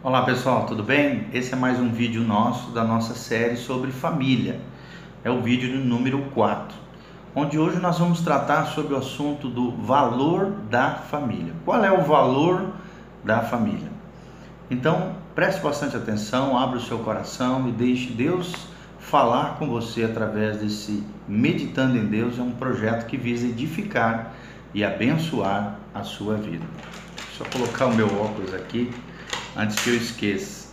Olá pessoal, tudo bem? Esse é mais um vídeo nosso da nossa série sobre família. É o vídeo número 4, onde hoje nós vamos tratar sobre o assunto do valor da família. Qual é o valor da família? Então, preste bastante atenção, abra o seu coração e deixe Deus falar com você através desse Meditando em Deus. É um projeto que visa edificar e abençoar a sua vida. Deixa eu colocar o meu óculos aqui antes que eu esqueça.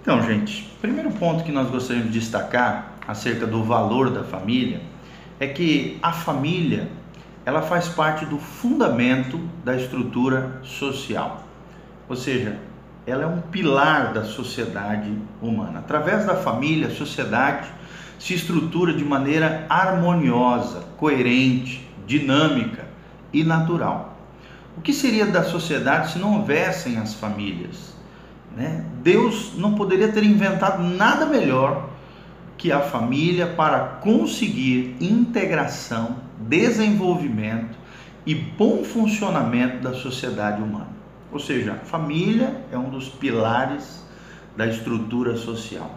Então, gente, primeiro ponto que nós gostaríamos de destacar acerca do valor da família é que a família ela faz parte do fundamento da estrutura social. Ou seja, ela é um pilar da sociedade humana. Através da família, a sociedade se estrutura de maneira harmoniosa, coerente, dinâmica e natural. O que seria da sociedade se não houvessem as famílias? Né? Deus não poderia ter inventado nada melhor que a família para conseguir integração, desenvolvimento e bom funcionamento da sociedade humana. Ou seja, a família é um dos pilares da estrutura social.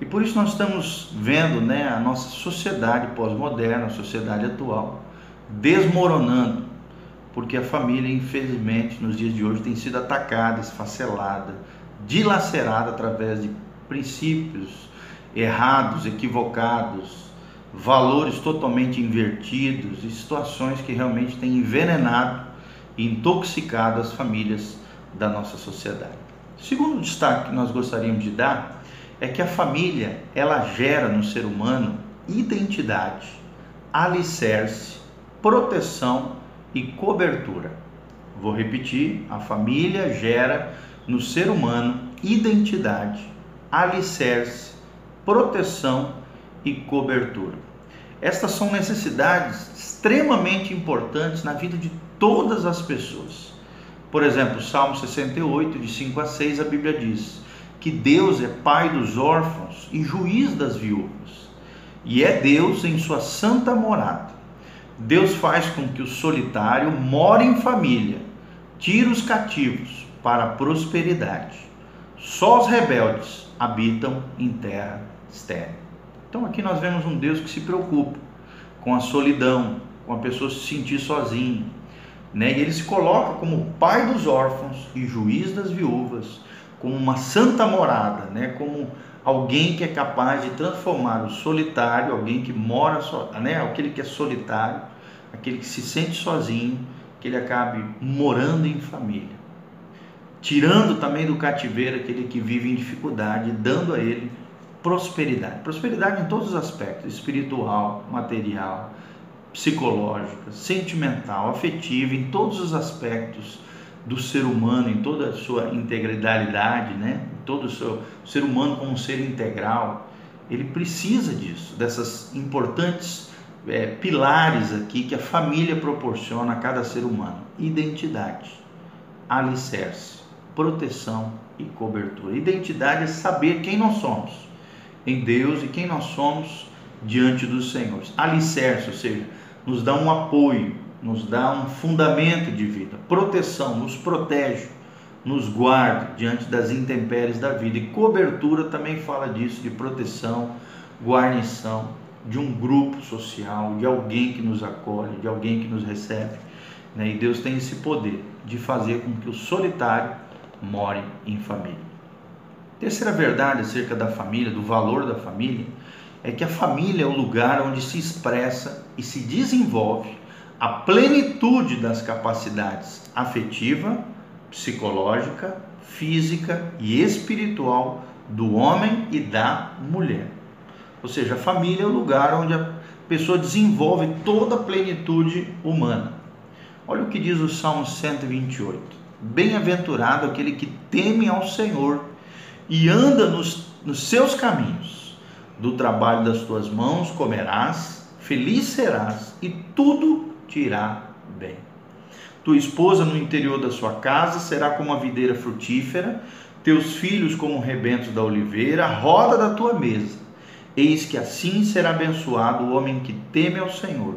E por isso nós estamos vendo né, a nossa sociedade pós-moderna, a sociedade atual, desmoronando porque a família, infelizmente, nos dias de hoje tem sido atacada, esfacelada, dilacerada através de princípios errados, equivocados, valores totalmente invertidos e situações que realmente têm envenenado e intoxicado as famílias da nossa sociedade. Segundo destaque que nós gostaríamos de dar é que a família ela gera no ser humano identidade, alicerce, proteção e cobertura. Vou repetir: a família gera no ser humano identidade, alicerce, proteção e cobertura. Estas são necessidades extremamente importantes na vida de todas as pessoas. Por exemplo, Salmo 68, de 5 a 6, a Bíblia diz que Deus é pai dos órfãos e juiz das viúvas, e é Deus em sua santa morada. Deus faz com que o solitário more em família, tira os cativos para a prosperidade. Só os rebeldes habitam em terra estéril. Então aqui nós vemos um Deus que se preocupa com a solidão, com a pessoa se sentir sozinha. Né? E ele se coloca como pai dos órfãos e juiz das viúvas, como uma santa morada, né? como alguém que é capaz de transformar o solitário, alguém que mora só, né, aquele que é solitário, aquele que se sente sozinho, que ele acabe morando em família. Tirando também do cativeiro aquele que vive em dificuldade, dando a ele prosperidade. Prosperidade em todos os aspectos: espiritual, material, psicológica, sentimental, afetiva, em todos os aspectos do ser humano, em toda a sua integralidade, né? todo o seu o ser humano como um ser integral, ele precisa disso, dessas importantes é, pilares aqui que a família proporciona a cada ser humano: identidade, alicerce, proteção e cobertura. Identidade é saber quem nós somos em Deus e quem nós somos diante dos senhores. Alicerce, ou seja, nos dá um apoio, nos dá um fundamento de vida. Proteção, nos protege nos guarde diante das intempéries da vida. E cobertura também fala disso, de proteção, guarnição de um grupo social, de alguém que nos acolhe, de alguém que nos recebe. Né? E Deus tem esse poder de fazer com que o solitário more em família. Terceira verdade acerca da família, do valor da família, é que a família é o lugar onde se expressa e se desenvolve a plenitude das capacidades afetiva, psicológica, física e espiritual do homem e da mulher. Ou seja, a família é o lugar onde a pessoa desenvolve toda a plenitude humana. Olha o que diz o Salmo 128. Bem-aventurado aquele que teme ao Senhor e anda nos, nos seus caminhos. Do trabalho das tuas mãos comerás, feliz serás e tudo te irá bem. Tua esposa no interior da sua casa será como a videira frutífera, teus filhos como rebentos da oliveira, a roda da tua mesa. Eis que assim será abençoado o homem que teme ao Senhor.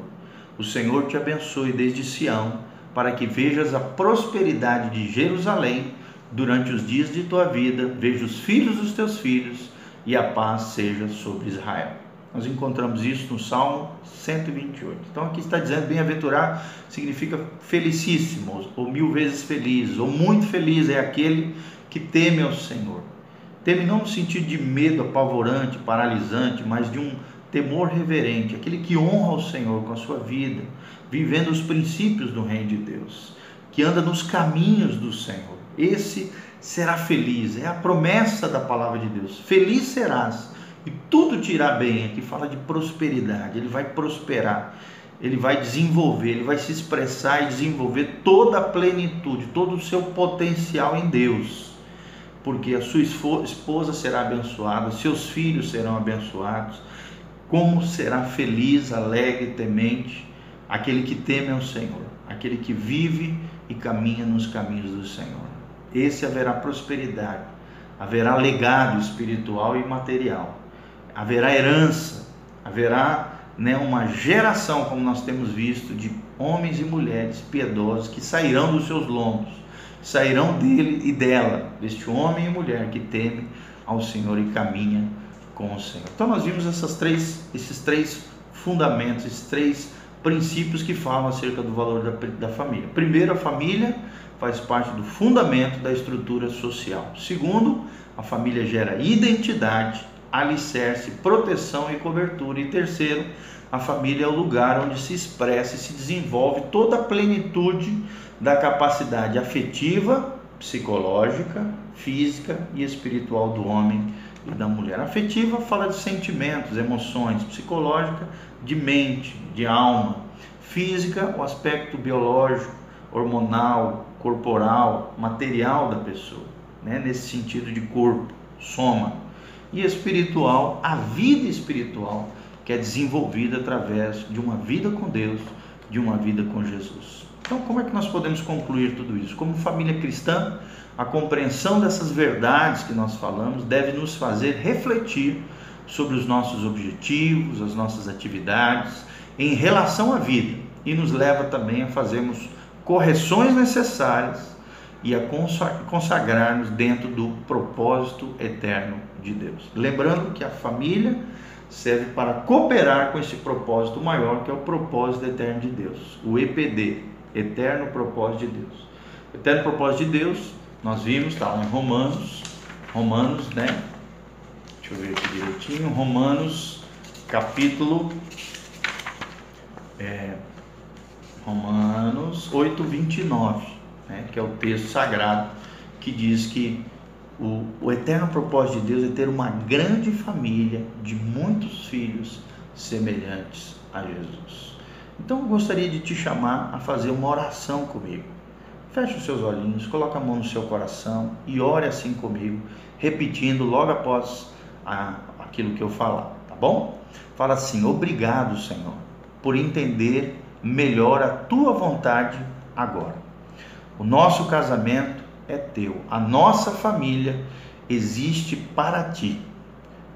O Senhor te abençoe desde Sião, para que vejas a prosperidade de Jerusalém durante os dias de tua vida, veja os filhos dos teus filhos e a paz seja sobre Israel. Nós encontramos isso no Salmo 128. Então aqui está dizendo bem-aventurar significa felicíssimo, ou mil vezes feliz, ou muito feliz é aquele que teme ao Senhor. Teme não no sentido de medo apavorante, paralisante, mas de um temor reverente, aquele que honra o Senhor com a sua vida, vivendo os princípios do reino de Deus, que anda nos caminhos do Senhor. Esse será feliz, é a promessa da palavra de Deus. Feliz serás e tudo te irá bem. Aqui fala de prosperidade, ele vai prosperar, ele vai desenvolver, ele vai se expressar e desenvolver toda a plenitude, todo o seu potencial em Deus. Porque a sua esposa será abençoada, seus filhos serão abençoados. Como será feliz, alegre, temente aquele que teme ao Senhor, aquele que vive e caminha nos caminhos do Senhor. Esse haverá prosperidade, haverá legado espiritual e material haverá herança, haverá né, uma geração, como nós temos visto, de homens e mulheres piedosos que sairão dos seus lombos, sairão dele e dela, deste homem e mulher que teme ao Senhor e caminha com o Senhor. Então nós vimos essas três, esses três fundamentos, esses três princípios que falam acerca do valor da, da família. Primeiro, a família faz parte do fundamento da estrutura social. Segundo, a família gera identidade alicerce, proteção e cobertura. E terceiro, a família é o lugar onde se expressa e se desenvolve toda a plenitude da capacidade afetiva, psicológica, física e espiritual do homem e da mulher. Afetiva fala de sentimentos, emoções, psicológica de mente, de alma, física o aspecto biológico, hormonal, corporal, material da pessoa, né? nesse sentido de corpo, soma e espiritual, a vida espiritual que é desenvolvida através de uma vida com Deus, de uma vida com Jesus. Então, como é que nós podemos concluir tudo isso? Como família cristã, a compreensão dessas verdades que nós falamos deve nos fazer refletir sobre os nossos objetivos, as nossas atividades em relação à vida e nos leva também a fazermos correções necessárias e a consagrar-nos dentro do propósito eterno de Deus. Lembrando que a família serve para cooperar com esse propósito maior, que é o propósito eterno de Deus, o EPD, Eterno Propósito de Deus. eterno Propósito de Deus, nós vimos, está lá em Romanos, Romanos, né? Deixa eu ver aqui direitinho, Romanos, capítulo. É, Romanos 8, 29 né, que é o texto sagrado, que diz que o, o eterno propósito de Deus é ter uma grande família de muitos filhos semelhantes a Jesus. Então eu gostaria de te chamar a fazer uma oração comigo. Feche os seus olhinhos, coloque a mão no seu coração e ore assim comigo, repetindo logo após a, aquilo que eu falar, tá bom? Fala assim: Obrigado, Senhor, por entender melhor a tua vontade agora. O nosso casamento é teu, a nossa família existe para ti.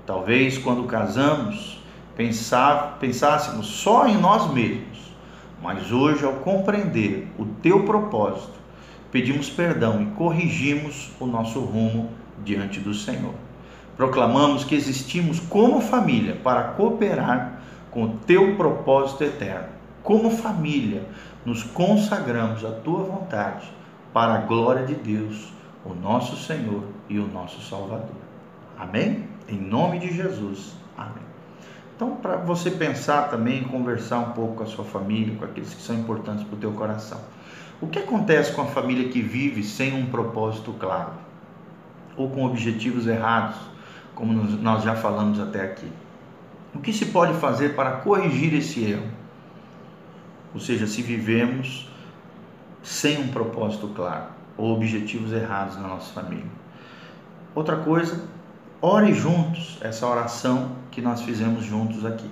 Talvez quando casamos pensar, pensássemos só em nós mesmos, mas hoje, ao compreender o teu propósito, pedimos perdão e corrigimos o nosso rumo diante do Senhor. Proclamamos que existimos como família para cooperar com o teu propósito eterno. Como família, nos consagramos à tua vontade, para a glória de Deus, o nosso Senhor e o nosso Salvador. Amém? Em nome de Jesus. Amém. Então, para você pensar também, conversar um pouco com a sua família, com aqueles que são importantes para o teu coração. O que acontece com a família que vive sem um propósito claro? Ou com objetivos errados, como nós já falamos até aqui? O que se pode fazer para corrigir esse erro? Ou seja, se vivemos sem um propósito claro ou objetivos errados na nossa família. Outra coisa, ore juntos essa oração que nós fizemos juntos aqui.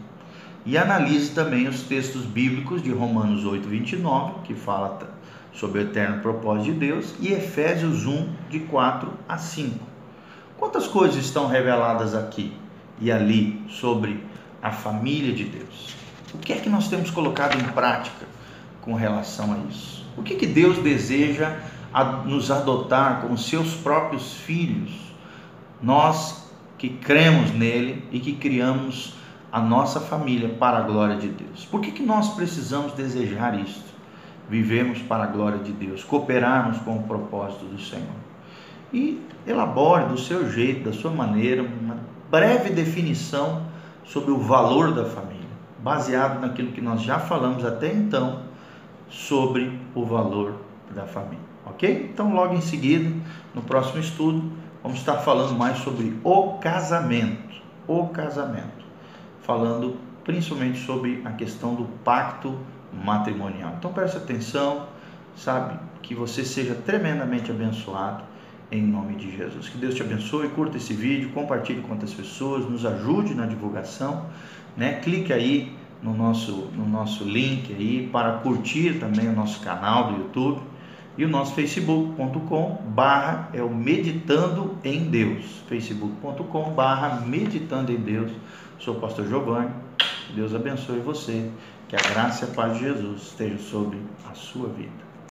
E analise também os textos bíblicos de Romanos 8, 29, que fala sobre o eterno propósito de Deus, e Efésios 1, de 4 a 5. Quantas coisas estão reveladas aqui e ali sobre a família de Deus? O que é que nós temos colocado em prática com relação a isso? O que, que Deus deseja nos adotar como seus próprios filhos, nós que cremos nele e que criamos a nossa família para a glória de Deus. Por que, que nós precisamos desejar isto? Vivemos para a glória de Deus, cooperarmos com o propósito do Senhor. E elabore do seu jeito, da sua maneira, uma breve definição sobre o valor da família, baseado naquilo que nós já falamos até então sobre o valor da família. Ok? Então, logo em seguida, no próximo estudo, vamos estar falando mais sobre o casamento. O casamento. Falando principalmente sobre a questão do pacto matrimonial. Então, preste atenção, sabe? Que você seja tremendamente abençoado em nome de Jesus. Que Deus te abençoe, curta esse vídeo, compartilhe com outras pessoas, nos ajude na divulgação, né? Clique aí no nosso, no nosso link aí para curtir também o nosso canal do YouTube e o nosso facebook.com barra é o Meditando em Deus, facebook.com barra Meditando em Deus. Sou o pastor Giovanni, Deus abençoe você, que a graça e a paz de Jesus estejam sobre a sua vida.